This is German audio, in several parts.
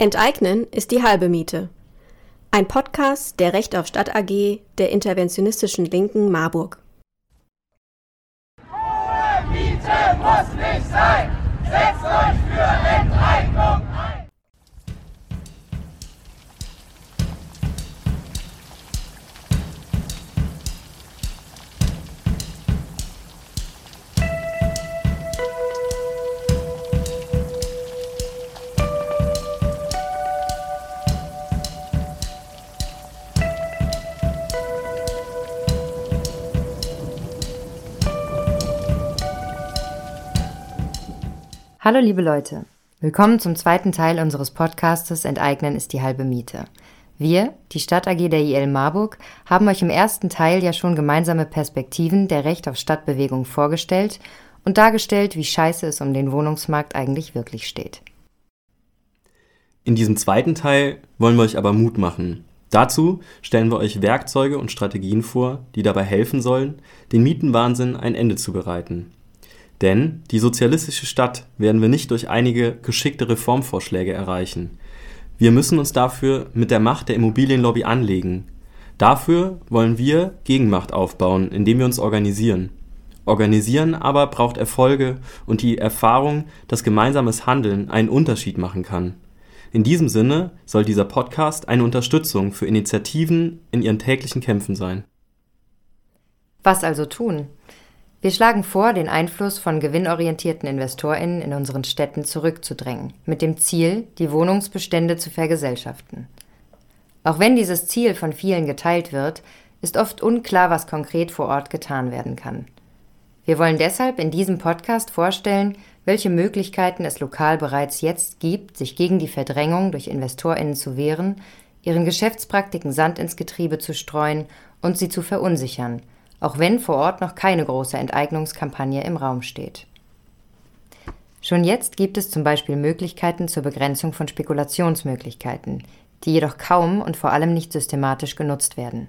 Enteignen ist die halbe Miete. Ein Podcast der Recht auf Stadt AG der interventionistischen Linken Marburg. Hohe Miete muss nicht sein. Setzt euch für Enteignung Hallo liebe Leute, willkommen zum zweiten Teil unseres Podcastes Enteignen ist die halbe Miete. Wir, die Stadt AG der IL Marburg, haben euch im ersten Teil ja schon gemeinsame Perspektiven der Recht auf Stadtbewegung vorgestellt und dargestellt, wie scheiße es um den Wohnungsmarkt eigentlich wirklich steht. In diesem zweiten Teil wollen wir euch aber Mut machen. Dazu stellen wir euch Werkzeuge und Strategien vor, die dabei helfen sollen, den Mietenwahnsinn ein Ende zu bereiten. Denn die sozialistische Stadt werden wir nicht durch einige geschickte Reformvorschläge erreichen. Wir müssen uns dafür mit der Macht der Immobilienlobby anlegen. Dafür wollen wir Gegenmacht aufbauen, indem wir uns organisieren. Organisieren aber braucht Erfolge und die Erfahrung, dass gemeinsames Handeln einen Unterschied machen kann. In diesem Sinne soll dieser Podcast eine Unterstützung für Initiativen in ihren täglichen Kämpfen sein. Was also tun? Wir schlagen vor, den Einfluss von gewinnorientierten Investorinnen in unseren Städten zurückzudrängen, mit dem Ziel, die Wohnungsbestände zu vergesellschaften. Auch wenn dieses Ziel von vielen geteilt wird, ist oft unklar, was konkret vor Ort getan werden kann. Wir wollen deshalb in diesem Podcast vorstellen, welche Möglichkeiten es lokal bereits jetzt gibt, sich gegen die Verdrängung durch Investorinnen zu wehren, ihren Geschäftspraktiken Sand ins Getriebe zu streuen und sie zu verunsichern – auch wenn vor Ort noch keine große Enteignungskampagne im Raum steht. Schon jetzt gibt es zum Beispiel Möglichkeiten zur Begrenzung von Spekulationsmöglichkeiten, die jedoch kaum und vor allem nicht systematisch genutzt werden.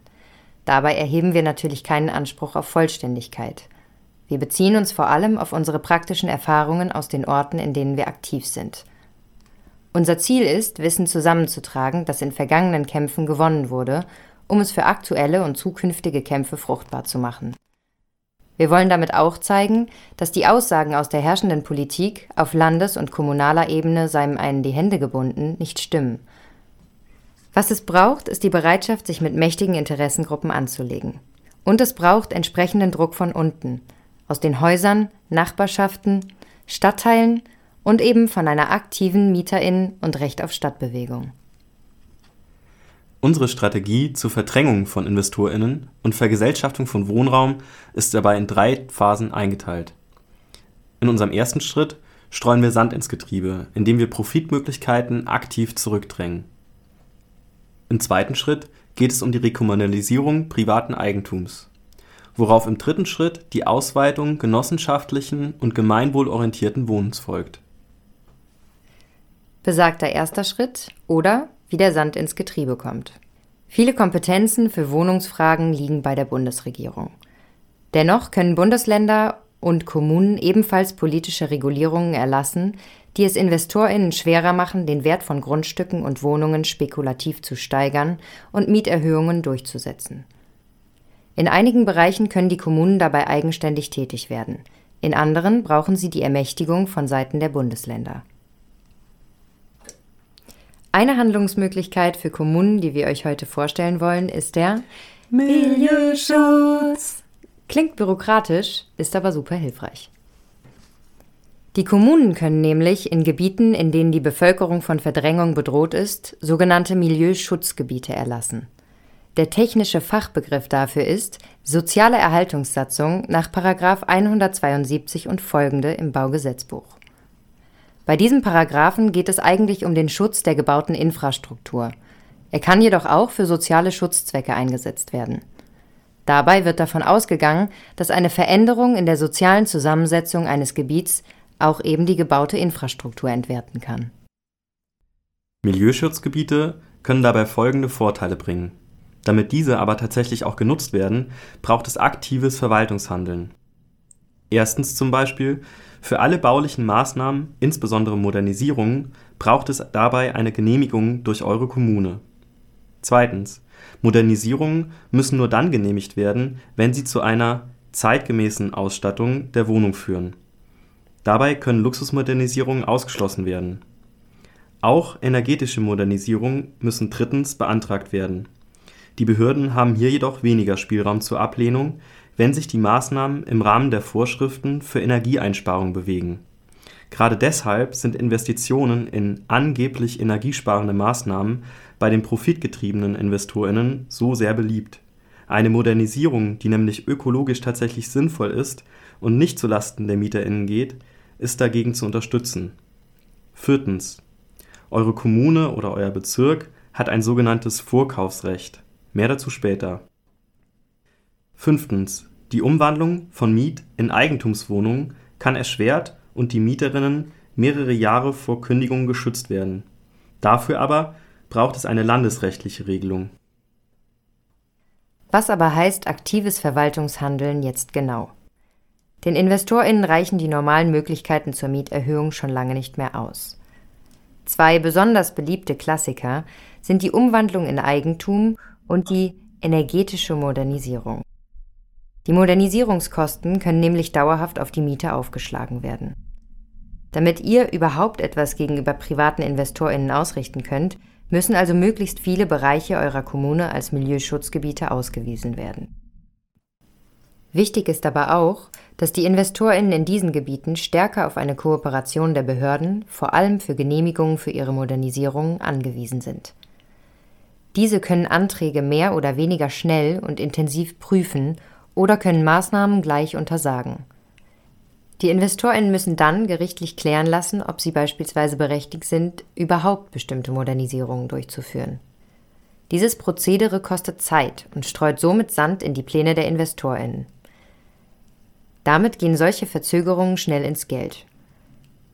Dabei erheben wir natürlich keinen Anspruch auf Vollständigkeit. Wir beziehen uns vor allem auf unsere praktischen Erfahrungen aus den Orten, in denen wir aktiv sind. Unser Ziel ist, Wissen zusammenzutragen, das in vergangenen Kämpfen gewonnen wurde um es für aktuelle und zukünftige Kämpfe fruchtbar zu machen. Wir wollen damit auch zeigen, dass die Aussagen aus der herrschenden Politik auf Landes- und kommunaler Ebene seien einen die Hände gebunden nicht stimmen. Was es braucht, ist die Bereitschaft, sich mit mächtigen Interessengruppen anzulegen. Und es braucht entsprechenden Druck von unten, aus den Häusern, Nachbarschaften, Stadtteilen und eben von einer aktiven Mieterinnen und Recht auf Stadtbewegung. Unsere Strategie zur Verdrängung von InvestorInnen und Vergesellschaftung von Wohnraum ist dabei in drei Phasen eingeteilt. In unserem ersten Schritt streuen wir Sand ins Getriebe, indem wir Profitmöglichkeiten aktiv zurückdrängen. Im zweiten Schritt geht es um die Rekommunalisierung privaten Eigentums, worauf im dritten Schritt die Ausweitung genossenschaftlichen und gemeinwohlorientierten Wohnens folgt. Besagter erster Schritt oder wie der Sand ins Getriebe kommt. Viele Kompetenzen für Wohnungsfragen liegen bei der Bundesregierung. Dennoch können Bundesländer und Kommunen ebenfalls politische Regulierungen erlassen, die es Investorinnen schwerer machen, den Wert von Grundstücken und Wohnungen spekulativ zu steigern und Mieterhöhungen durchzusetzen. In einigen Bereichen können die Kommunen dabei eigenständig tätig werden, in anderen brauchen sie die Ermächtigung von Seiten der Bundesländer. Eine Handlungsmöglichkeit für Kommunen, die wir euch heute vorstellen wollen, ist der Milieuschutz. Klingt bürokratisch, ist aber super hilfreich. Die Kommunen können nämlich in Gebieten, in denen die Bevölkerung von Verdrängung bedroht ist, sogenannte Milieuschutzgebiete erlassen. Der technische Fachbegriff dafür ist soziale Erhaltungssatzung nach 172 und folgende im Baugesetzbuch. Bei diesem Paragraphen geht es eigentlich um den Schutz der gebauten Infrastruktur. Er kann jedoch auch für soziale Schutzzwecke eingesetzt werden. Dabei wird davon ausgegangen, dass eine Veränderung in der sozialen Zusammensetzung eines Gebiets auch eben die gebaute Infrastruktur entwerten kann. Milieuschutzgebiete können dabei folgende Vorteile bringen. Damit diese aber tatsächlich auch genutzt werden, braucht es aktives Verwaltungshandeln. Erstens zum Beispiel, für alle baulichen Maßnahmen, insbesondere Modernisierungen, braucht es dabei eine Genehmigung durch eure Kommune. Zweitens, Modernisierungen müssen nur dann genehmigt werden, wenn sie zu einer zeitgemäßen Ausstattung der Wohnung führen. Dabei können Luxusmodernisierungen ausgeschlossen werden. Auch energetische Modernisierungen müssen drittens beantragt werden. Die Behörden haben hier jedoch weniger Spielraum zur Ablehnung, wenn sich die Maßnahmen im Rahmen der Vorschriften für Energieeinsparung bewegen. Gerade deshalb sind Investitionen in angeblich energiesparende Maßnahmen bei den profitgetriebenen Investorinnen so sehr beliebt. Eine Modernisierung, die nämlich ökologisch tatsächlich sinnvoll ist und nicht zulasten der Mieterinnen geht, ist dagegen zu unterstützen. Viertens. Eure Kommune oder euer Bezirk hat ein sogenanntes Vorkaufsrecht. Mehr dazu später. Fünftens. Die Umwandlung von Miet in Eigentumswohnungen kann erschwert und die Mieterinnen mehrere Jahre vor Kündigung geschützt werden. Dafür aber braucht es eine landesrechtliche Regelung. Was aber heißt aktives Verwaltungshandeln jetzt genau? Den InvestorInnen reichen die normalen Möglichkeiten zur Mieterhöhung schon lange nicht mehr aus. Zwei besonders beliebte Klassiker sind die Umwandlung in Eigentum und die energetische Modernisierung. Die Modernisierungskosten können nämlich dauerhaft auf die Miete aufgeschlagen werden. Damit ihr überhaupt etwas gegenüber privaten InvestorInnen ausrichten könnt, müssen also möglichst viele Bereiche eurer Kommune als Milieuschutzgebiete ausgewiesen werden. Wichtig ist aber auch, dass die InvestorInnen in diesen Gebieten stärker auf eine Kooperation der Behörden, vor allem für Genehmigungen für ihre Modernisierung, angewiesen sind. Diese können Anträge mehr oder weniger schnell und intensiv prüfen oder können Maßnahmen gleich untersagen. Die InvestorInnen müssen dann gerichtlich klären lassen, ob sie beispielsweise berechtigt sind, überhaupt bestimmte Modernisierungen durchzuführen. Dieses Prozedere kostet Zeit und streut somit Sand in die Pläne der InvestorInnen. Damit gehen solche Verzögerungen schnell ins Geld.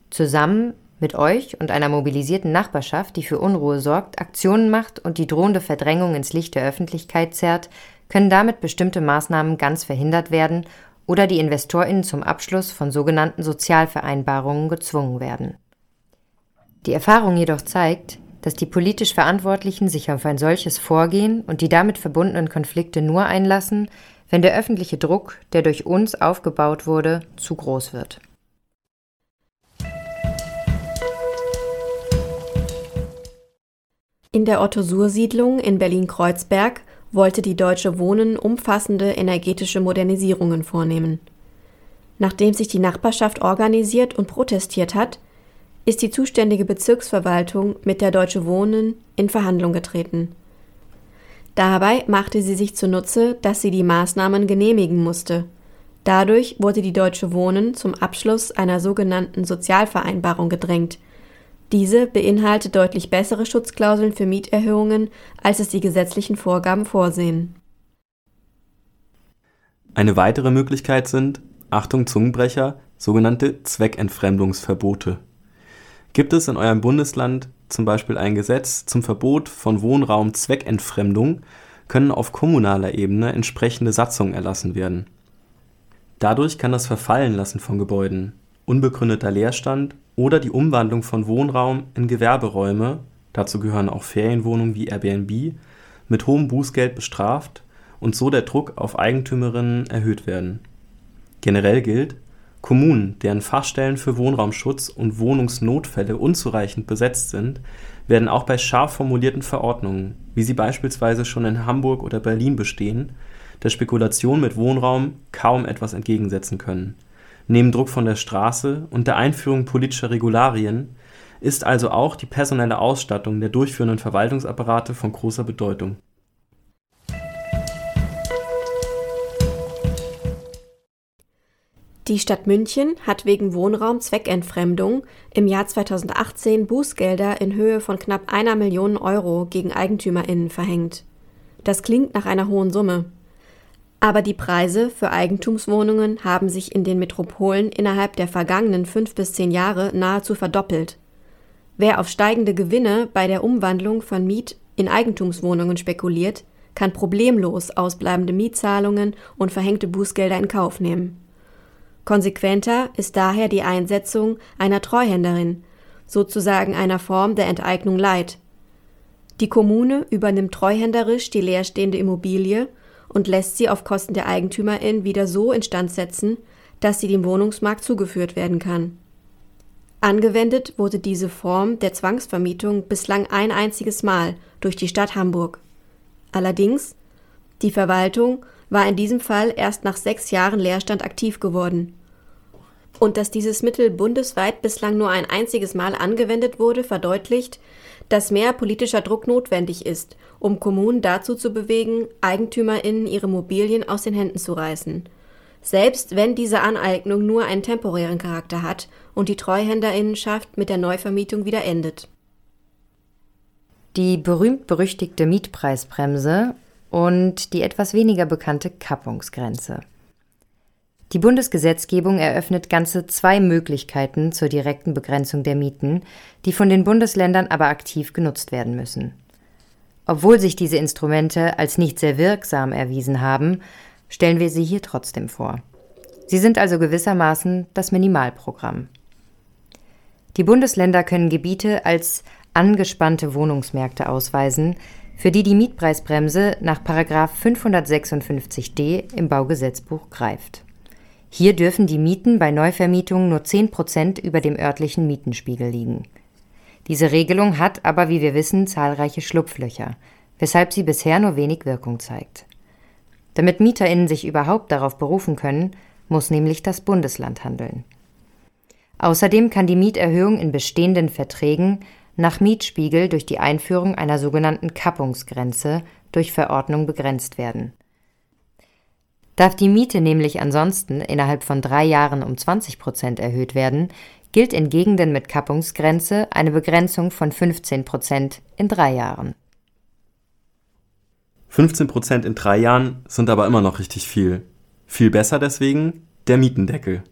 Zusammen mit euch und einer mobilisierten Nachbarschaft, die für Unruhe sorgt, Aktionen macht und die drohende Verdrängung ins Licht der Öffentlichkeit zerrt, können damit bestimmte Maßnahmen ganz verhindert werden oder die InvestorInnen zum Abschluss von sogenannten Sozialvereinbarungen gezwungen werden. Die Erfahrung jedoch zeigt, dass die politisch Verantwortlichen sich auf ein solches Vorgehen und die damit verbundenen Konflikte nur einlassen, wenn der öffentliche Druck, der durch uns aufgebaut wurde, zu groß wird. In der Otto-Suhr-Siedlung in Berlin-Kreuzberg wollte die Deutsche Wohnen umfassende energetische Modernisierungen vornehmen. Nachdem sich die Nachbarschaft organisiert und protestiert hat, ist die zuständige Bezirksverwaltung mit der Deutsche Wohnen in Verhandlung getreten. Dabei machte sie sich zunutze, dass sie die Maßnahmen genehmigen musste. Dadurch wurde die Deutsche Wohnen zum Abschluss einer sogenannten Sozialvereinbarung gedrängt, diese beinhaltet deutlich bessere Schutzklauseln für Mieterhöhungen, als es die gesetzlichen Vorgaben vorsehen. Eine weitere Möglichkeit sind, Achtung Zungenbrecher, sogenannte Zweckentfremdungsverbote. Gibt es in eurem Bundesland zum Beispiel ein Gesetz zum Verbot von Wohnraumzweckentfremdung, können auf kommunaler Ebene entsprechende Satzungen erlassen werden. Dadurch kann das Verfallenlassen von Gebäuden, unbegründeter Leerstand oder die Umwandlung von Wohnraum in Gewerberäume (dazu gehören auch Ferienwohnungen wie Airbnb) mit hohem Bußgeld bestraft und so der Druck auf Eigentümerinnen erhöht werden. Generell gilt: Kommunen, deren Fachstellen für Wohnraumschutz und Wohnungsnotfälle unzureichend besetzt sind, werden auch bei scharf formulierten Verordnungen, wie sie beispielsweise schon in Hamburg oder Berlin bestehen, der Spekulation mit Wohnraum kaum etwas entgegensetzen können Neben Druck von der Straße und der Einführung politischer Regularien ist also auch die personelle Ausstattung der durchführenden Verwaltungsapparate von großer Bedeutung. Die Stadt München hat wegen Wohnraum-Zweckentfremdung im Jahr 2018 Bußgelder in Höhe von knapp einer Million Euro gegen EigentümerInnen verhängt. Das klingt nach einer hohen Summe. Aber die Preise für Eigentumswohnungen haben sich in den Metropolen innerhalb der vergangenen fünf bis zehn Jahre nahezu verdoppelt. Wer auf steigende Gewinne bei der Umwandlung von Miet in Eigentumswohnungen spekuliert, kann problemlos ausbleibende Mietzahlungen und verhängte Bußgelder in Kauf nehmen. Konsequenter ist daher die Einsetzung einer Treuhänderin, sozusagen einer Form der Enteignung Leid. Die Kommune übernimmt treuhänderisch die leerstehende Immobilie und lässt sie auf Kosten der Eigentümerin wieder so instand setzen, dass sie dem Wohnungsmarkt zugeführt werden kann. Angewendet wurde diese Form der Zwangsvermietung bislang ein einziges Mal durch die Stadt Hamburg. Allerdings, die Verwaltung war in diesem Fall erst nach sechs Jahren Leerstand aktiv geworden. Und dass dieses Mittel bundesweit bislang nur ein einziges Mal angewendet wurde, verdeutlicht, dass mehr politischer Druck notwendig ist, um Kommunen dazu zu bewegen, EigentümerInnen ihre Mobilien aus den Händen zu reißen. Selbst wenn diese Aneignung nur einen temporären Charakter hat und die Treuhänderinnenschaft mit der Neuvermietung wieder endet. Die berühmt-berüchtigte Mietpreisbremse und die etwas weniger bekannte Kappungsgrenze. Die Bundesgesetzgebung eröffnet ganze zwei Möglichkeiten zur direkten Begrenzung der Mieten, die von den Bundesländern aber aktiv genutzt werden müssen. Obwohl sich diese Instrumente als nicht sehr wirksam erwiesen haben, stellen wir sie hier trotzdem vor. Sie sind also gewissermaßen das Minimalprogramm. Die Bundesländer können Gebiete als angespannte Wohnungsmärkte ausweisen, für die die Mietpreisbremse nach 556d im Baugesetzbuch greift. Hier dürfen die Mieten bei Neuvermietungen nur 10 Prozent über dem örtlichen Mietenspiegel liegen. Diese Regelung hat aber, wie wir wissen, zahlreiche Schlupflöcher, weshalb sie bisher nur wenig Wirkung zeigt. Damit MieterInnen sich überhaupt darauf berufen können, muss nämlich das Bundesland handeln. Außerdem kann die Mieterhöhung in bestehenden Verträgen nach Mietspiegel durch die Einführung einer sogenannten Kappungsgrenze durch Verordnung begrenzt werden. Darf die Miete nämlich ansonsten innerhalb von drei Jahren um 20 Prozent erhöht werden, gilt in Gegenden mit Kappungsgrenze eine Begrenzung von 15 Prozent in drei Jahren. 15 Prozent in drei Jahren sind aber immer noch richtig viel. Viel besser deswegen der Mietendeckel.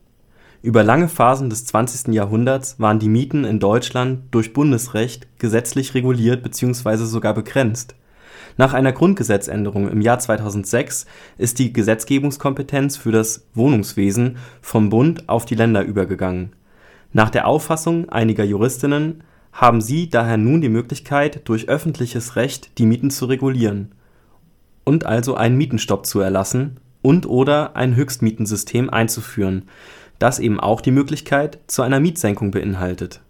Über lange Phasen des 20. Jahrhunderts waren die Mieten in Deutschland durch Bundesrecht gesetzlich reguliert bzw. sogar begrenzt. Nach einer Grundgesetzänderung im Jahr 2006 ist die Gesetzgebungskompetenz für das Wohnungswesen vom Bund auf die Länder übergegangen. Nach der Auffassung einiger Juristinnen haben sie daher nun die Möglichkeit, durch öffentliches Recht die Mieten zu regulieren und also einen Mietenstopp zu erlassen und/oder ein Höchstmietensystem einzuführen, das eben auch die Möglichkeit zu einer Mietsenkung beinhaltet.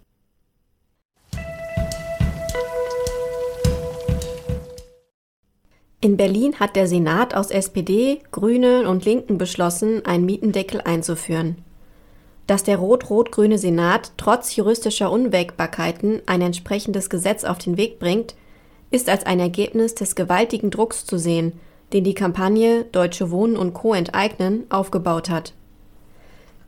In Berlin hat der Senat aus SPD, Grünen und Linken beschlossen, einen Mietendeckel einzuführen. Dass der rot-rot-grüne Senat trotz juristischer Unwägbarkeiten ein entsprechendes Gesetz auf den Weg bringt, ist als ein Ergebnis des gewaltigen Drucks zu sehen, den die Kampagne Deutsche Wohnen und Co. enteignen aufgebaut hat.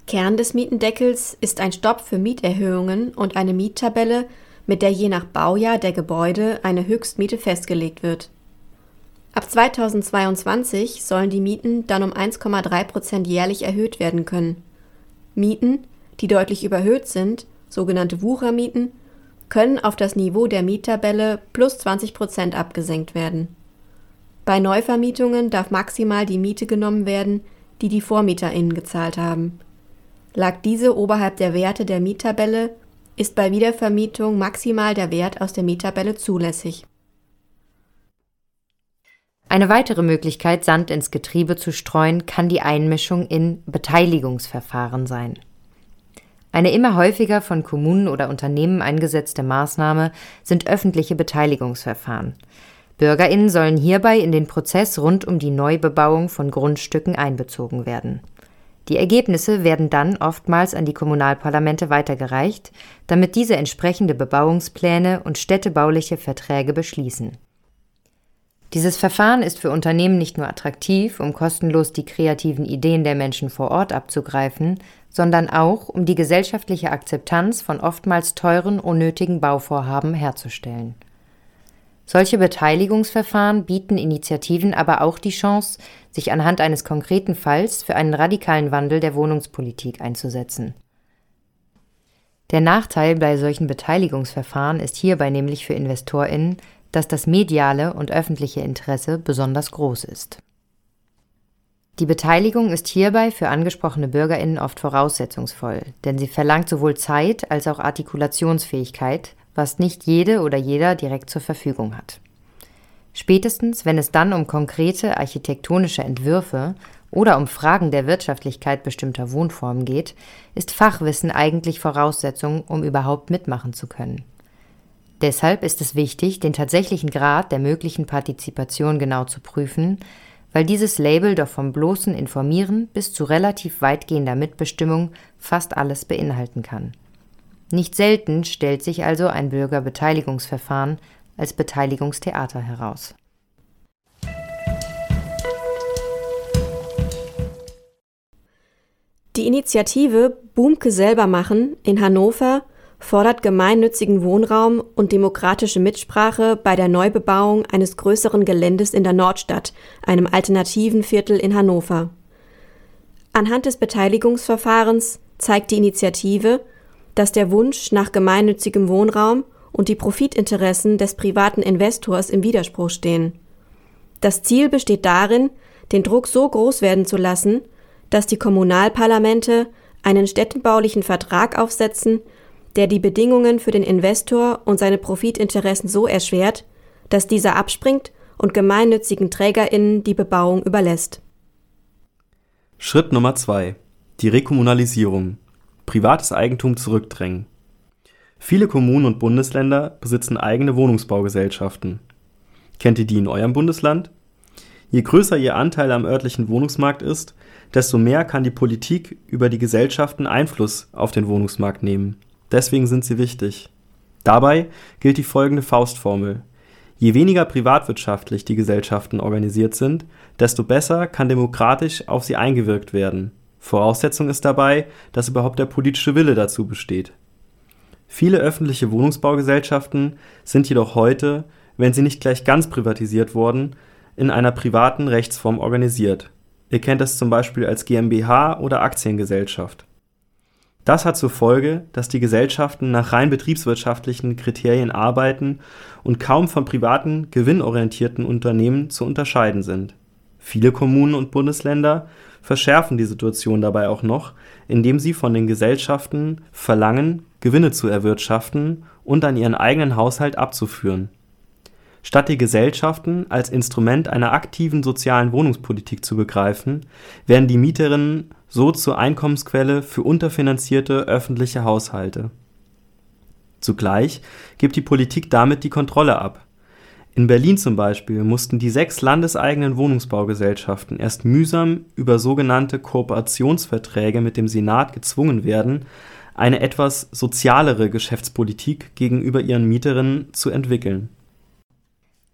Kern des Mietendeckels ist ein Stopp für Mieterhöhungen und eine Miettabelle, mit der je nach Baujahr der Gebäude eine Höchstmiete festgelegt wird. Ab 2022 sollen die Mieten dann um 1,3 Prozent jährlich erhöht werden können. Mieten, die deutlich überhöht sind, sogenannte Wuchermieten, können auf das Niveau der Miettabelle plus 20 Prozent abgesenkt werden. Bei Neuvermietungen darf maximal die Miete genommen werden, die die VormieterInnen gezahlt haben. Lag diese oberhalb der Werte der Miettabelle, ist bei Wiedervermietung maximal der Wert aus der Miettabelle zulässig. Eine weitere Möglichkeit, Sand ins Getriebe zu streuen, kann die Einmischung in Beteiligungsverfahren sein. Eine immer häufiger von Kommunen oder Unternehmen eingesetzte Maßnahme sind öffentliche Beteiligungsverfahren. Bürgerinnen sollen hierbei in den Prozess rund um die Neubebauung von Grundstücken einbezogen werden. Die Ergebnisse werden dann oftmals an die Kommunalparlamente weitergereicht, damit diese entsprechende Bebauungspläne und städtebauliche Verträge beschließen. Dieses Verfahren ist für Unternehmen nicht nur attraktiv, um kostenlos die kreativen Ideen der Menschen vor Ort abzugreifen, sondern auch, um die gesellschaftliche Akzeptanz von oftmals teuren, unnötigen Bauvorhaben herzustellen. Solche Beteiligungsverfahren bieten Initiativen aber auch die Chance, sich anhand eines konkreten Falls für einen radikalen Wandel der Wohnungspolitik einzusetzen. Der Nachteil bei solchen Beteiligungsverfahren ist hierbei nämlich für Investorinnen, dass das mediale und öffentliche Interesse besonders groß ist. Die Beteiligung ist hierbei für angesprochene Bürgerinnen oft voraussetzungsvoll, denn sie verlangt sowohl Zeit als auch Artikulationsfähigkeit, was nicht jede oder jeder direkt zur Verfügung hat. Spätestens, wenn es dann um konkrete architektonische Entwürfe oder um Fragen der Wirtschaftlichkeit bestimmter Wohnformen geht, ist Fachwissen eigentlich Voraussetzung, um überhaupt mitmachen zu können. Deshalb ist es wichtig, den tatsächlichen Grad der möglichen Partizipation genau zu prüfen, weil dieses Label doch vom bloßen Informieren bis zu relativ weitgehender Mitbestimmung fast alles beinhalten kann. Nicht selten stellt sich also ein Bürgerbeteiligungsverfahren als Beteiligungstheater heraus. Die Initiative Boomke selber machen in Hannover fordert gemeinnützigen Wohnraum und demokratische Mitsprache bei der Neubebauung eines größeren Geländes in der Nordstadt, einem alternativen Viertel in Hannover. Anhand des Beteiligungsverfahrens zeigt die Initiative, dass der Wunsch nach gemeinnützigem Wohnraum und die Profitinteressen des privaten Investors im Widerspruch stehen. Das Ziel besteht darin, den Druck so groß werden zu lassen, dass die Kommunalparlamente einen städtebaulichen Vertrag aufsetzen, der die Bedingungen für den Investor und seine Profitinteressen so erschwert, dass dieser abspringt und gemeinnützigen Trägerinnen die Bebauung überlässt. Schritt Nummer zwei: Die Rekommunalisierung. Privates Eigentum zurückdrängen. Viele Kommunen und Bundesländer besitzen eigene Wohnungsbaugesellschaften. Kennt ihr die in eurem Bundesland? Je größer ihr Anteil am örtlichen Wohnungsmarkt ist, desto mehr kann die Politik über die Gesellschaften Einfluss auf den Wohnungsmarkt nehmen. Deswegen sind sie wichtig. Dabei gilt die folgende Faustformel. Je weniger privatwirtschaftlich die Gesellschaften organisiert sind, desto besser kann demokratisch auf sie eingewirkt werden. Voraussetzung ist dabei, dass überhaupt der politische Wille dazu besteht. Viele öffentliche Wohnungsbaugesellschaften sind jedoch heute, wenn sie nicht gleich ganz privatisiert wurden, in einer privaten Rechtsform organisiert. Ihr kennt es zum Beispiel als GmbH oder Aktiengesellschaft. Das hat zur Folge, dass die Gesellschaften nach rein betriebswirtschaftlichen Kriterien arbeiten und kaum von privaten, gewinnorientierten Unternehmen zu unterscheiden sind. Viele Kommunen und Bundesländer verschärfen die Situation dabei auch noch, indem sie von den Gesellschaften verlangen, Gewinne zu erwirtschaften und an ihren eigenen Haushalt abzuführen. Statt die Gesellschaften als Instrument einer aktiven sozialen Wohnungspolitik zu begreifen, werden die Mieterinnen so zur Einkommensquelle für unterfinanzierte öffentliche Haushalte. Zugleich gibt die Politik damit die Kontrolle ab in Berlin zum Beispiel mussten die sechs landeseigenen Wohnungsbaugesellschaften erst mühsam über sogenannte Kooperationsverträge mit dem Senat gezwungen werden, eine etwas sozialere Geschäftspolitik gegenüber ihren Mieterinnen zu entwickeln.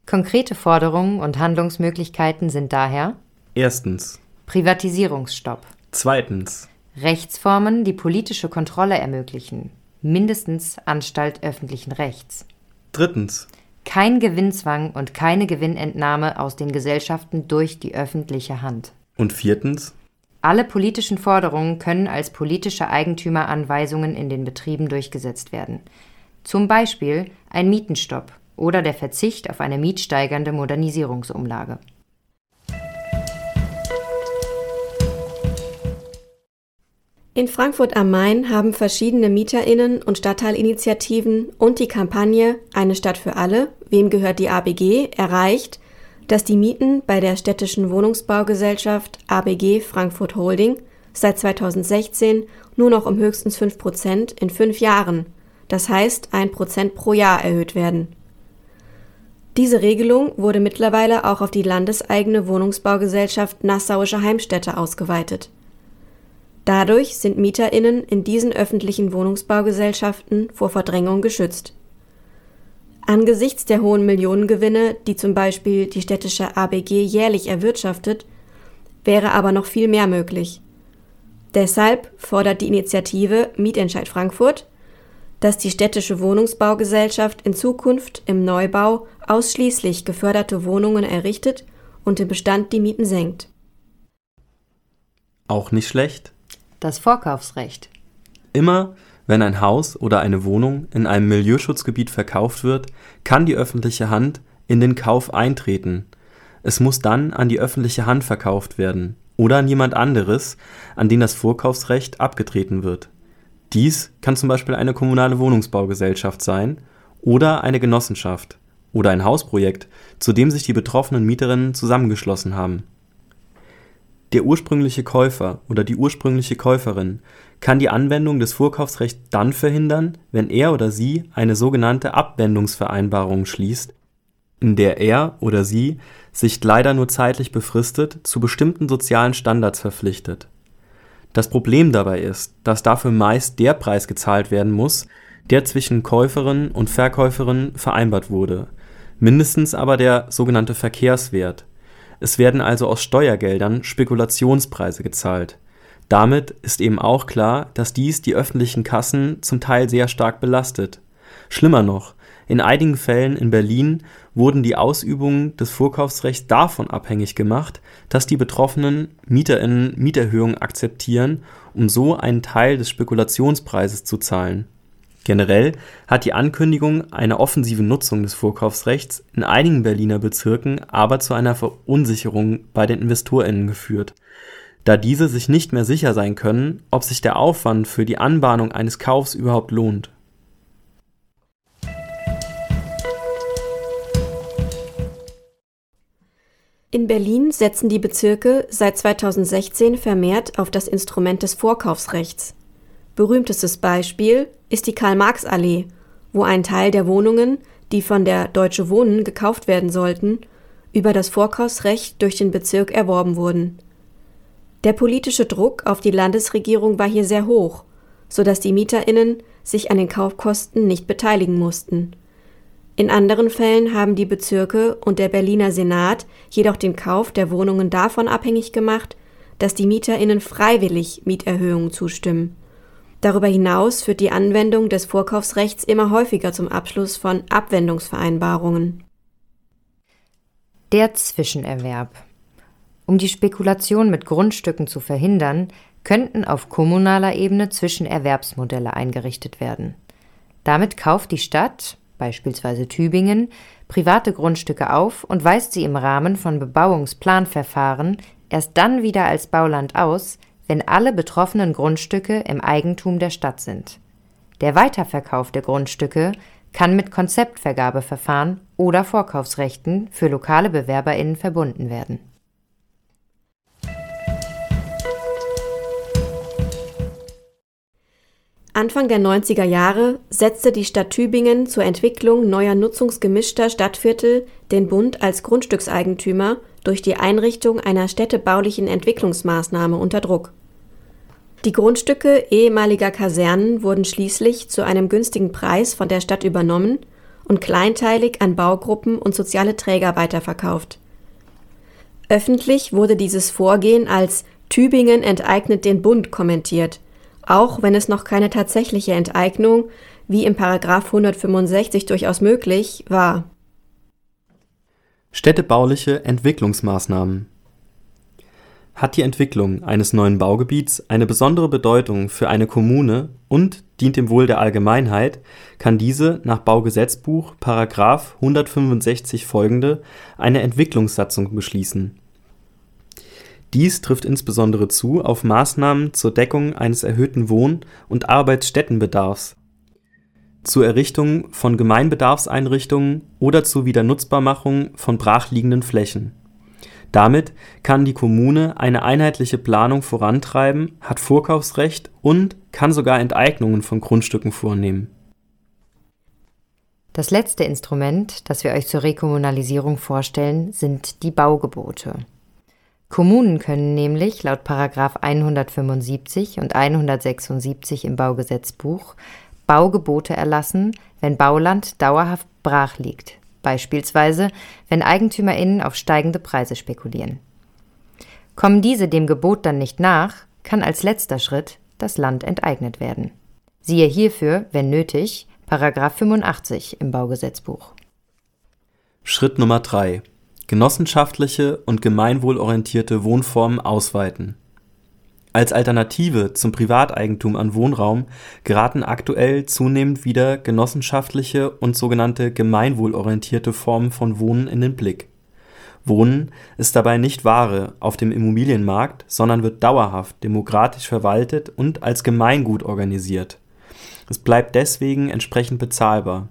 Konkrete Forderungen und Handlungsmöglichkeiten sind daher Erstens Privatisierungsstopp. Zweitens Rechtsformen, die politische Kontrolle ermöglichen, mindestens Anstalt öffentlichen Rechts. Drittens kein Gewinnzwang und keine Gewinnentnahme aus den Gesellschaften durch die öffentliche Hand. Und viertens? Alle politischen Forderungen können als politische Eigentümeranweisungen in den Betrieben durchgesetzt werden. Zum Beispiel ein Mietenstopp oder der Verzicht auf eine mietsteigernde Modernisierungsumlage. In Frankfurt am Main haben verschiedene Mieterinnen und Stadtteilinitiativen und die Kampagne Eine Stadt für alle, wem gehört die ABG, erreicht, dass die Mieten bei der städtischen Wohnungsbaugesellschaft ABG Frankfurt Holding seit 2016 nur noch um höchstens 5 Prozent in fünf Jahren, das heißt ein Prozent pro Jahr erhöht werden. Diese Regelung wurde mittlerweile auch auf die landeseigene Wohnungsbaugesellschaft Nassauische Heimstätte ausgeweitet. Dadurch sind MieterInnen in diesen öffentlichen Wohnungsbaugesellschaften vor Verdrängung geschützt. Angesichts der hohen Millionengewinne, die zum Beispiel die städtische ABG jährlich erwirtschaftet, wäre aber noch viel mehr möglich. Deshalb fordert die Initiative Mietentscheid Frankfurt, dass die städtische Wohnungsbaugesellschaft in Zukunft im Neubau ausschließlich geförderte Wohnungen errichtet und im Bestand die Mieten senkt. Auch nicht schlecht, das Vorkaufsrecht. Immer wenn ein Haus oder eine Wohnung in einem Milieuschutzgebiet verkauft wird, kann die öffentliche Hand in den Kauf eintreten. Es muss dann an die öffentliche Hand verkauft werden. oder an jemand anderes, an den das Vorkaufsrecht abgetreten wird. Dies kann zum Beispiel eine kommunale Wohnungsbaugesellschaft sein oder eine Genossenschaft oder ein Hausprojekt, zu dem sich die betroffenen Mieterinnen zusammengeschlossen haben. Der ursprüngliche Käufer oder die ursprüngliche Käuferin kann die Anwendung des Vorkaufsrechts dann verhindern, wenn er oder sie eine sogenannte Abwendungsvereinbarung schließt, in der er oder sie sich leider nur zeitlich befristet zu bestimmten sozialen Standards verpflichtet. Das Problem dabei ist, dass dafür meist der Preis gezahlt werden muss, der zwischen Käuferin und Verkäuferin vereinbart wurde, mindestens aber der sogenannte Verkehrswert es werden also aus Steuergeldern Spekulationspreise gezahlt. Damit ist eben auch klar, dass dies die öffentlichen Kassen zum Teil sehr stark belastet. Schlimmer noch, in einigen Fällen in Berlin wurden die Ausübungen des Vorkaufsrechts davon abhängig gemacht, dass die betroffenen MieterInnen Mieterhöhungen akzeptieren, um so einen Teil des Spekulationspreises zu zahlen Generell hat die Ankündigung einer offensiven Nutzung des Vorkaufsrechts in einigen Berliner Bezirken aber zu einer Verunsicherung bei den InvestorInnen geführt, da diese sich nicht mehr sicher sein können, ob sich der Aufwand für die Anbahnung eines Kaufs überhaupt lohnt. In Berlin setzen die Bezirke seit 2016 vermehrt auf das Instrument des Vorkaufsrechts Berühmtestes Beispiel ist die Karl-Marx-Allee, wo ein Teil der Wohnungen, die von der Deutsche Wohnen gekauft werden sollten, über das Vorkaufsrecht durch den Bezirk erworben wurden. Der politische Druck auf die Landesregierung war hier sehr hoch, so dass die MieterInnen sich an den Kaufkosten nicht beteiligen mussten. In anderen Fällen haben die Bezirke und der Berliner Senat jedoch den Kauf der Wohnungen davon abhängig gemacht, dass die MieterInnen freiwillig Mieterhöhungen zustimmen. Darüber hinaus führt die Anwendung des Vorkaufsrechts immer häufiger zum Abschluss von Abwendungsvereinbarungen. Der Zwischenerwerb. Um die Spekulation mit Grundstücken zu verhindern, könnten auf kommunaler Ebene Zwischenerwerbsmodelle eingerichtet werden. Damit kauft die Stadt, beispielsweise Tübingen, private Grundstücke auf und weist sie im Rahmen von Bebauungsplanverfahren erst dann wieder als Bauland aus, wenn alle betroffenen Grundstücke im Eigentum der Stadt sind. Der Weiterverkauf der Grundstücke kann mit Konzeptvergabeverfahren oder Vorkaufsrechten für lokale Bewerberinnen verbunden werden. Anfang der 90er Jahre setzte die Stadt Tübingen zur Entwicklung neuer nutzungsgemischter Stadtviertel den Bund als Grundstückseigentümer durch die Einrichtung einer städtebaulichen Entwicklungsmaßnahme unter Druck die Grundstücke ehemaliger Kasernen wurden schließlich zu einem günstigen Preis von der Stadt übernommen und kleinteilig an Baugruppen und soziale Träger weiterverkauft. Öffentlich wurde dieses Vorgehen als Tübingen enteignet den Bund kommentiert, auch wenn es noch keine tatsächliche Enteignung, wie im Paragraph 165 durchaus möglich, war. Städtebauliche Entwicklungsmaßnahmen hat die Entwicklung eines neuen Baugebiets eine besondere Bedeutung für eine Kommune und dient dem Wohl der Allgemeinheit, kann diese nach Baugesetzbuch § 165 folgende eine Entwicklungssatzung beschließen. Dies trifft insbesondere zu auf Maßnahmen zur Deckung eines erhöhten Wohn und Arbeitsstättenbedarfs, zur Errichtung von Gemeinbedarfseinrichtungen oder zur Wiedernutzbarmachung von brachliegenden Flächen damit kann die Kommune eine einheitliche Planung vorantreiben, hat Vorkaufsrecht und kann sogar Enteignungen von Grundstücken vornehmen. Das letzte Instrument, das wir euch zur Rekommunalisierung vorstellen, sind die Baugebote. Kommunen können nämlich laut 175 und 176 im Baugesetzbuch Baugebote erlassen, wenn Bauland dauerhaft brach liegt, beispielsweise wenn EigentümerInnen auf steigende Preise spekulieren. Kommen diese dem Gebot dann nicht nach, kann als letzter Schritt das Land enteignet werden. Siehe hierfür, wenn nötig, Paragraph 85 im Baugesetzbuch. Schritt Nummer 3. Genossenschaftliche und gemeinwohlorientierte Wohnformen ausweiten. Als Alternative zum Privateigentum an Wohnraum geraten aktuell zunehmend wieder genossenschaftliche und sogenannte gemeinwohlorientierte Formen von Wohnen in den Blick. Wohnen ist dabei nicht Ware auf dem Immobilienmarkt, sondern wird dauerhaft demokratisch verwaltet und als Gemeingut organisiert. Es bleibt deswegen entsprechend bezahlbar.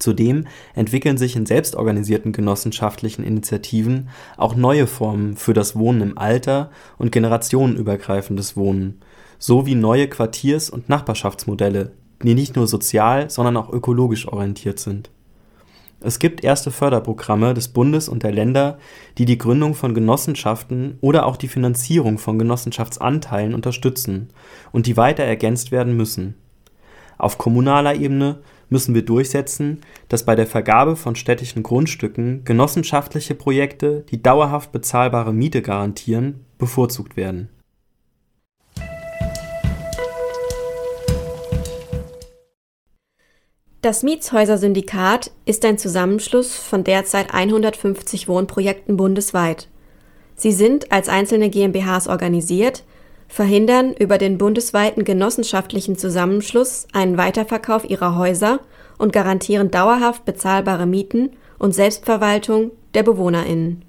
Zudem entwickeln sich in selbstorganisierten genossenschaftlichen Initiativen auch neue Formen für das Wohnen im Alter und generationenübergreifendes Wohnen, sowie neue Quartiers und Nachbarschaftsmodelle, die nicht nur sozial, sondern auch ökologisch orientiert sind. Es gibt erste Förderprogramme des Bundes und der Länder, die die Gründung von Genossenschaften oder auch die Finanzierung von Genossenschaftsanteilen unterstützen und die weiter ergänzt werden müssen. Auf kommunaler Ebene müssen wir durchsetzen, dass bei der Vergabe von städtischen Grundstücken genossenschaftliche Projekte, die dauerhaft bezahlbare Miete garantieren, bevorzugt werden. Das Mietshäuser-Syndikat ist ein Zusammenschluss von derzeit 150 Wohnprojekten bundesweit. Sie sind als einzelne GmbHs organisiert, verhindern über den bundesweiten genossenschaftlichen Zusammenschluss einen Weiterverkauf ihrer Häuser und garantieren dauerhaft bezahlbare Mieten und Selbstverwaltung der BewohnerInnen.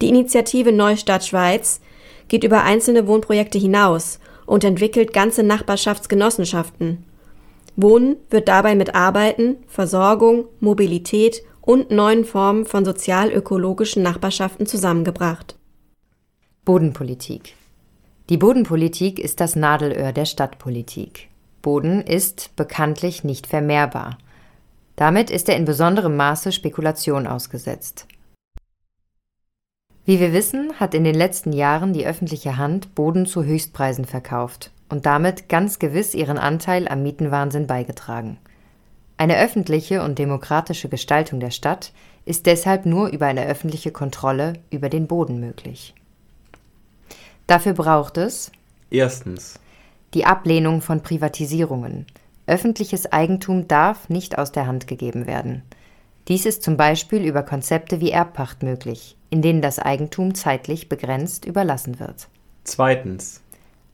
Die Initiative Neustadt Schweiz geht über einzelne Wohnprojekte hinaus und entwickelt ganze Nachbarschaftsgenossenschaften. Wohnen wird dabei mit Arbeiten, Versorgung, Mobilität und neuen Formen von sozial-ökologischen Nachbarschaften zusammengebracht. Bodenpolitik die Bodenpolitik ist das Nadelöhr der Stadtpolitik. Boden ist bekanntlich nicht vermehrbar. Damit ist er in besonderem Maße Spekulation ausgesetzt. Wie wir wissen, hat in den letzten Jahren die öffentliche Hand Boden zu Höchstpreisen verkauft und damit ganz gewiss ihren Anteil am Mietenwahnsinn beigetragen. Eine öffentliche und demokratische Gestaltung der Stadt ist deshalb nur über eine öffentliche Kontrolle über den Boden möglich. Dafür braucht es Erstens die Ablehnung von Privatisierungen. Öffentliches Eigentum darf nicht aus der Hand gegeben werden. Dies ist zum Beispiel über Konzepte wie Erbpacht möglich, in denen das Eigentum zeitlich begrenzt überlassen wird. Zweitens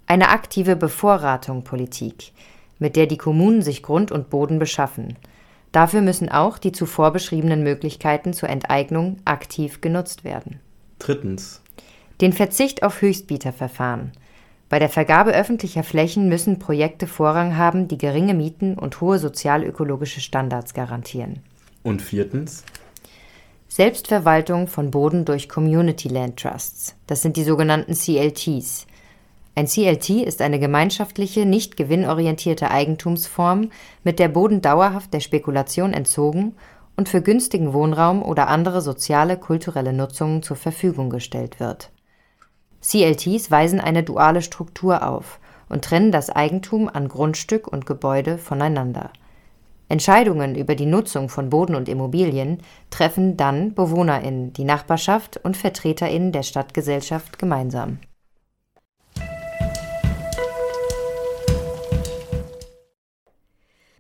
eine aktive Bevorratung Politik, mit der die Kommunen sich Grund und Boden beschaffen. Dafür müssen auch die zuvor beschriebenen Möglichkeiten zur Enteignung aktiv genutzt werden. Drittens den Verzicht auf Höchstbieterverfahren. Bei der Vergabe öffentlicher Flächen müssen Projekte Vorrang haben, die geringe Mieten und hohe sozialökologische Standards garantieren. Und viertens? Selbstverwaltung von Boden durch Community Land Trusts. Das sind die sogenannten CLTs. Ein CLT ist eine gemeinschaftliche, nicht gewinnorientierte Eigentumsform, mit der Boden dauerhaft der Spekulation entzogen und für günstigen Wohnraum oder andere soziale, kulturelle Nutzungen zur Verfügung gestellt wird. CLTs weisen eine duale Struktur auf und trennen das Eigentum an Grundstück und Gebäude voneinander. Entscheidungen über die Nutzung von Boden und Immobilien treffen dann BewohnerInnen, die Nachbarschaft und VertreterInnen der Stadtgesellschaft gemeinsam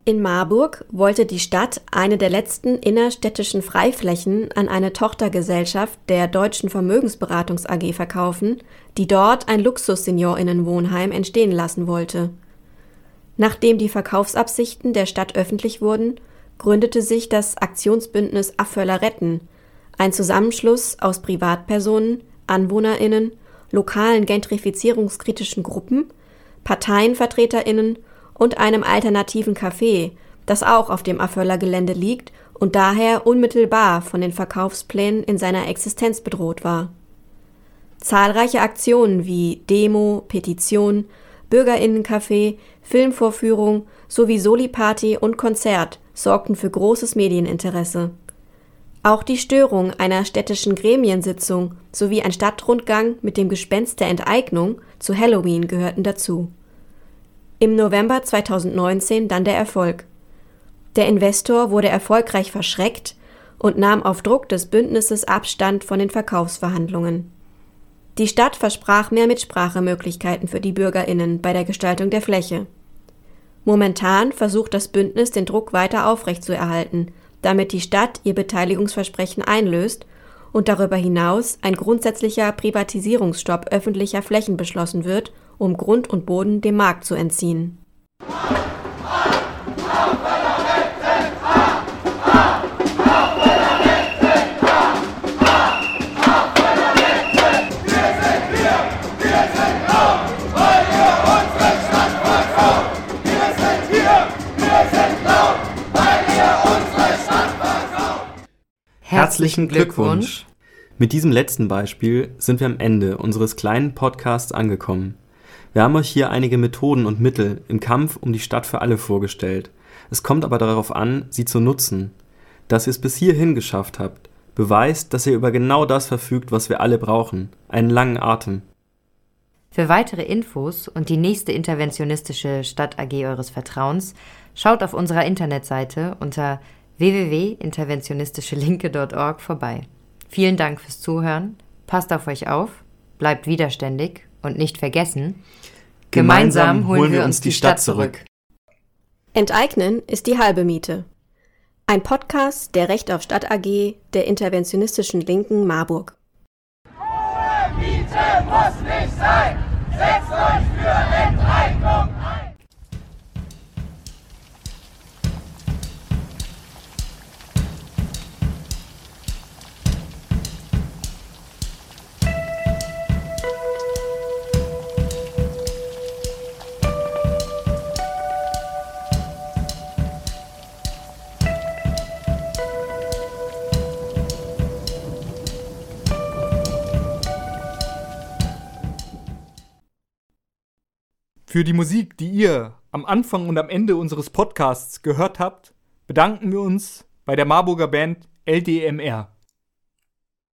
In Marburg wollte die Stadt eine der letzten innerstädtischen Freiflächen an eine Tochtergesellschaft der Deutschen Vermögensberatungs AG verkaufen, die dort ein Luxus-Seniorinnenwohnheim entstehen lassen wollte. Nachdem die Verkaufsabsichten der Stadt öffentlich wurden, gründete sich das Aktionsbündnis Afföller retten, ein Zusammenschluss aus Privatpersonen, AnwohnerInnen, lokalen gentrifizierungskritischen Gruppen, ParteienvertreterInnen und einem alternativen Café, das auch auf dem Aföller Gelände liegt und daher unmittelbar von den Verkaufsplänen in seiner Existenz bedroht war. Zahlreiche Aktionen wie Demo, Petition, Bürgerinnencafé, Filmvorführung sowie Soli-Party und Konzert sorgten für großes Medieninteresse. Auch die Störung einer städtischen Gremiensitzung sowie ein Stadtrundgang mit dem Gespenst der Enteignung zu Halloween gehörten dazu. Im November 2019 dann der Erfolg. Der Investor wurde erfolgreich verschreckt und nahm auf Druck des Bündnisses Abstand von den Verkaufsverhandlungen. Die Stadt versprach mehr Mitsprachemöglichkeiten für die Bürgerinnen bei der Gestaltung der Fläche. Momentan versucht das Bündnis den Druck weiter aufrechtzuerhalten, damit die Stadt ihr Beteiligungsversprechen einlöst und darüber hinaus ein grundsätzlicher Privatisierungsstopp öffentlicher Flächen beschlossen wird um Grund und Boden dem Markt zu entziehen. Herzlichen Glückwunsch! Mit diesem letzten Beispiel sind wir am Ende unseres kleinen Podcasts angekommen. Wir haben euch hier einige Methoden und Mittel im Kampf um die Stadt für alle vorgestellt. Es kommt aber darauf an, sie zu nutzen. Dass ihr es bis hierhin geschafft habt, beweist, dass ihr über genau das verfügt, was wir alle brauchen, einen langen Atem. Für weitere Infos und die nächste interventionistische Stadt AG eures Vertrauens schaut auf unserer Internetseite unter www.interventionistischelinke.org vorbei. Vielen Dank fürs Zuhören, passt auf euch auf, bleibt widerständig und nicht vergessen, gemeinsam holen wir uns die Stadt zurück. Enteignen ist die halbe Miete. Ein Podcast der Recht auf Stadt AG der interventionistischen Linken Marburg. Hohe Miete muss nicht sein. Setzt euch für Enteignung Für die Musik, die ihr am Anfang und am Ende unseres Podcasts gehört habt, bedanken wir uns bei der Marburger Band LDMR.